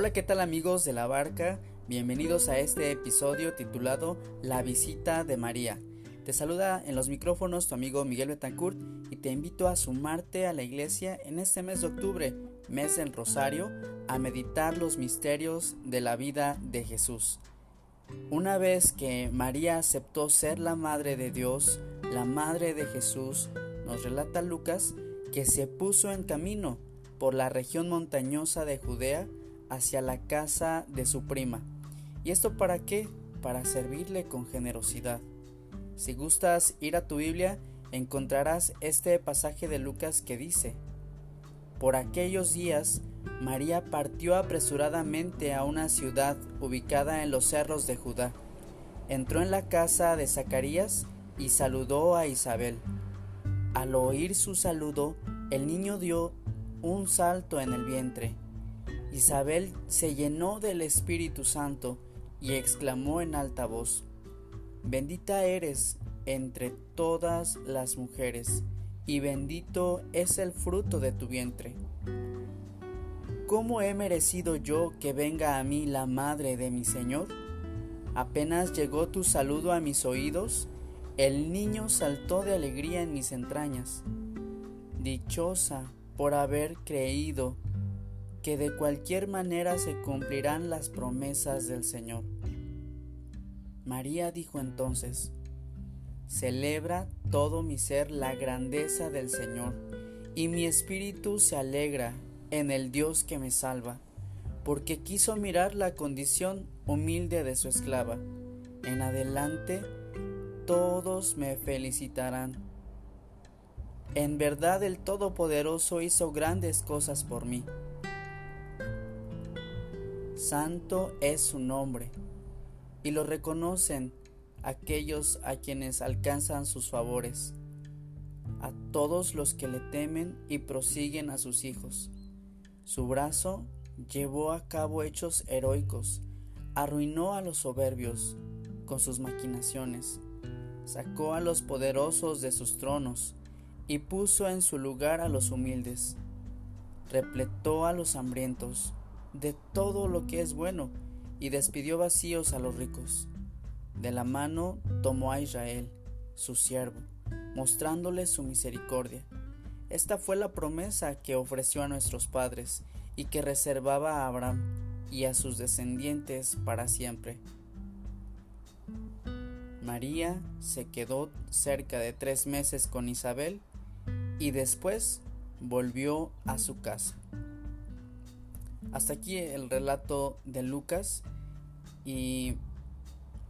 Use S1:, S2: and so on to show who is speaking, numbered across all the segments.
S1: Hola, ¿qué tal amigos de la barca? Bienvenidos a este episodio titulado La visita de María. Te saluda en los micrófonos tu amigo Miguel Betancourt y te invito a sumarte a la iglesia en este mes de octubre, mes del Rosario, a meditar los misterios de la vida de Jesús. Una vez que María aceptó ser la madre de Dios, la madre de Jesús, nos relata Lucas que se puso en camino por la región montañosa de Judea hacia la casa de su prima. ¿Y esto para qué? Para servirle con generosidad. Si gustas ir a tu Biblia, encontrarás este pasaje de Lucas que dice, Por aquellos días, María partió apresuradamente a una ciudad ubicada en los cerros de Judá. Entró en la casa de Zacarías y saludó a Isabel. Al oír su saludo, el niño dio un salto en el vientre. Isabel se llenó del Espíritu Santo y exclamó en alta voz, Bendita eres entre todas las mujeres, y bendito es el fruto de tu vientre. ¿Cómo he merecido yo que venga a mí la madre de mi Señor? Apenas llegó tu saludo a mis oídos, el niño saltó de alegría en mis entrañas. Dichosa por haber creído que de cualquier manera se cumplirán las promesas del Señor. María dijo entonces, Celebra todo mi ser la grandeza del Señor, y mi espíritu se alegra en el Dios que me salva, porque quiso mirar la condición humilde de su esclava. En adelante todos me felicitarán en verdad el Todopoderoso hizo grandes cosas por mí. Santo es su nombre, y lo reconocen aquellos a quienes alcanzan sus favores, a todos los que le temen y prosiguen a sus hijos. Su brazo llevó a cabo hechos heroicos, arruinó a los soberbios con sus maquinaciones, sacó a los poderosos de sus tronos, y puso en su lugar a los humildes. Repletó a los hambrientos de todo lo que es bueno y despidió vacíos a los ricos. De la mano tomó a Israel, su siervo, mostrándole su misericordia. Esta fue la promesa que ofreció a nuestros padres y que reservaba a Abraham y a sus descendientes para siempre. María se quedó cerca de tres meses con Isabel y después volvió a su casa. Hasta aquí el relato de Lucas y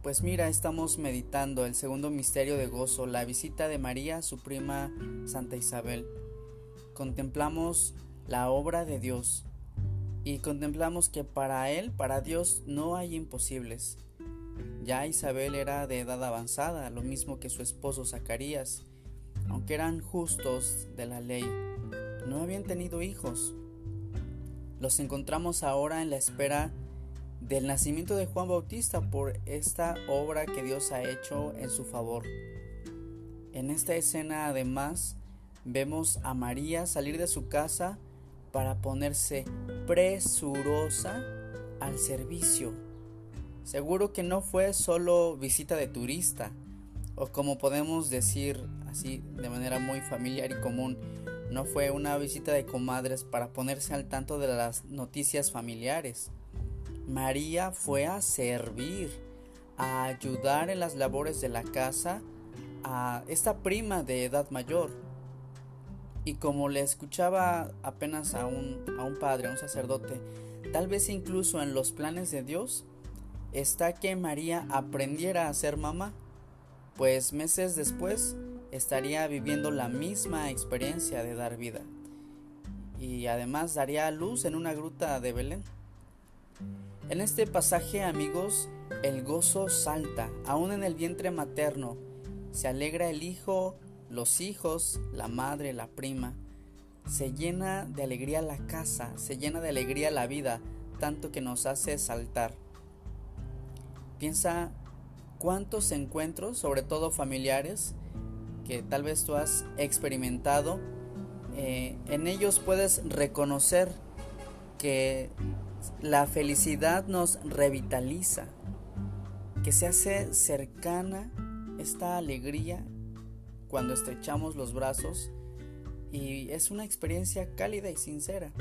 S1: pues mira, estamos meditando el segundo misterio de gozo, la visita de María a su prima Santa Isabel. Contemplamos la obra de Dios y contemplamos que para Él, para Dios, no hay imposibles. Ya Isabel era de edad avanzada, lo mismo que su esposo Zacarías, aunque eran justos de la ley, no habían tenido hijos. Los encontramos ahora en la espera del nacimiento de Juan Bautista por esta obra que Dios ha hecho en su favor. En esta escena además vemos a María salir de su casa para ponerse presurosa al servicio. Seguro que no fue solo visita de turista, o como podemos decir así de manera muy familiar y común, no fue una visita de comadres para ponerse al tanto de las noticias familiares. María fue a servir, a ayudar en las labores de la casa a esta prima de edad mayor. Y como le escuchaba apenas a un, a un padre, a un sacerdote, tal vez incluso en los planes de Dios, está que María aprendiera a ser mamá pues meses después estaría viviendo la misma experiencia de dar vida y además daría luz en una gruta de Belén. En este pasaje, amigos, el gozo salta, aún en el vientre materno. Se alegra el hijo, los hijos, la madre, la prima. Se llena de alegría la casa, se llena de alegría la vida, tanto que nos hace saltar. Piensa cuántos encuentros, sobre todo familiares, que tal vez tú has experimentado, eh, en ellos puedes reconocer que la felicidad nos revitaliza, que se hace cercana esta alegría cuando estrechamos los brazos y es una experiencia cálida y sincera.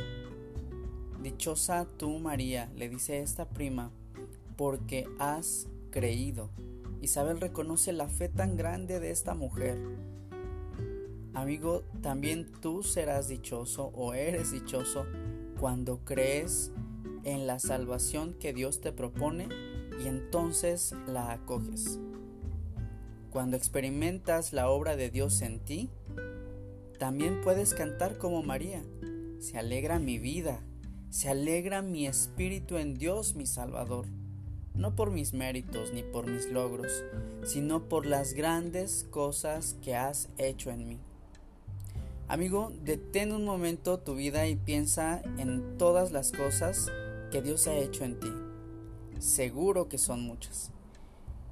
S1: Dichosa tú, María, le dice esta prima, porque has creído. Isabel reconoce la fe tan grande de esta mujer. Amigo, también tú serás dichoso o eres dichoso cuando crees en la salvación que Dios te propone y entonces la acoges. Cuando experimentas la obra de Dios en ti, también puedes cantar como María. Se alegra mi vida, se alegra mi espíritu en Dios mi Salvador, no por mis méritos ni por mis logros, sino por las grandes cosas que has hecho en mí. Amigo, detén un momento tu vida y piensa en todas las cosas que Dios ha hecho en ti. Seguro que son muchas.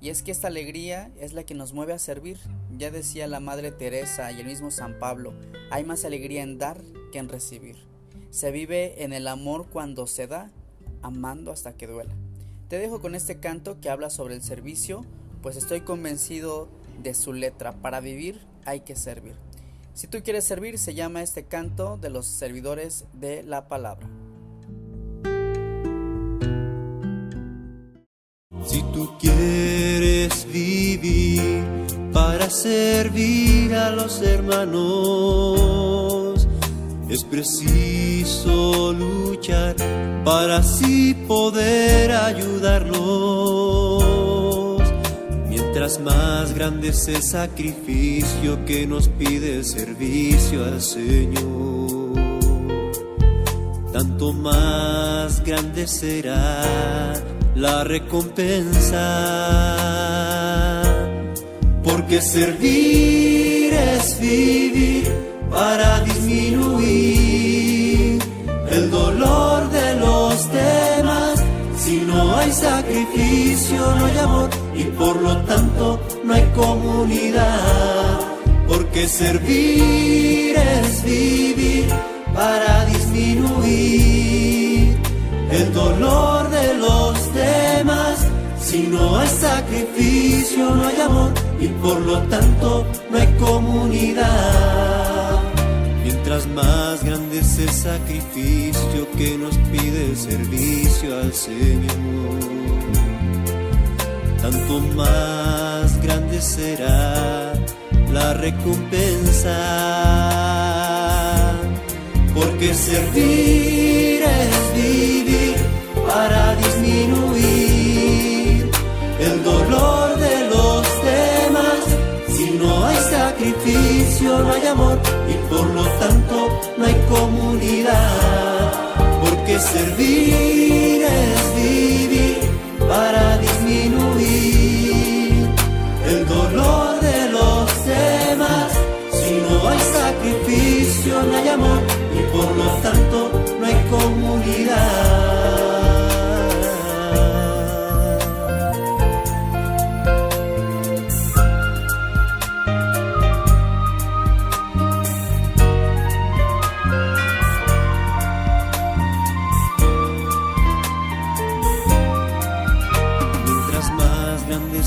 S1: Y es que esta alegría es la que nos mueve a servir. Ya decía la Madre Teresa y el mismo San Pablo, hay más alegría en dar que en recibir. Se vive en el amor cuando se da, amando hasta que duela. Te dejo con este canto que habla sobre el servicio, pues estoy convencido de su letra. Para vivir hay que servir. Si tú quieres servir, se llama este canto de los servidores de la palabra.
S2: Si tú quieres vivir para servir a los hermanos, es preciso luchar para así poder ayudarlos. Mientras más grande es el sacrificio que nos pide el servicio al Señor, tanto más grande será la recompensa. Porque servir es vivir para disminuir el dolor. Si no hay sacrificio, no hay amor y por lo tanto no hay comunidad. Porque servir es vivir para disminuir el dolor de los demás. Si no hay sacrificio, no hay amor y por lo tanto no hay comunidad. Mientras más grande es el sacrificio que nos pide el servicio al Señor, tanto más grande será la recompensa. Porque servir es vivir para disminuir el dolor de los demás. Si no hay sacrificio, no hay amor y por lo tanto servir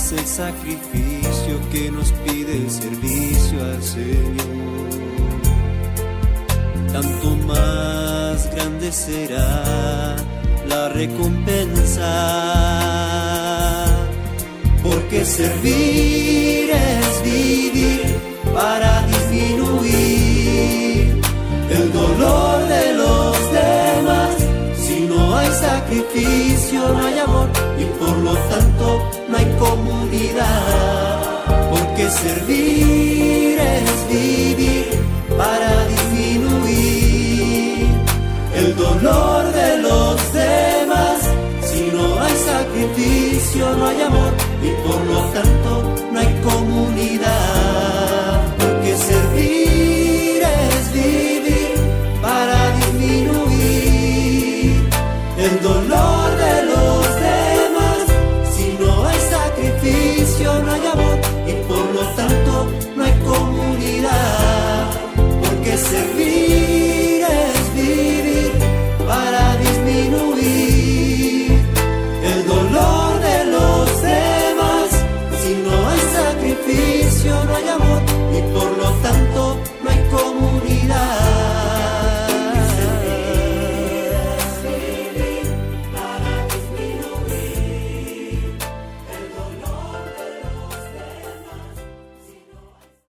S2: es el sacrificio que nos pide el servicio al Señor, tanto más grande será la recompensa. Porque servir es vivir para disminuir sacrificio no hay amor y por lo tanto no hay comunidad, porque servir es vida. el dolor.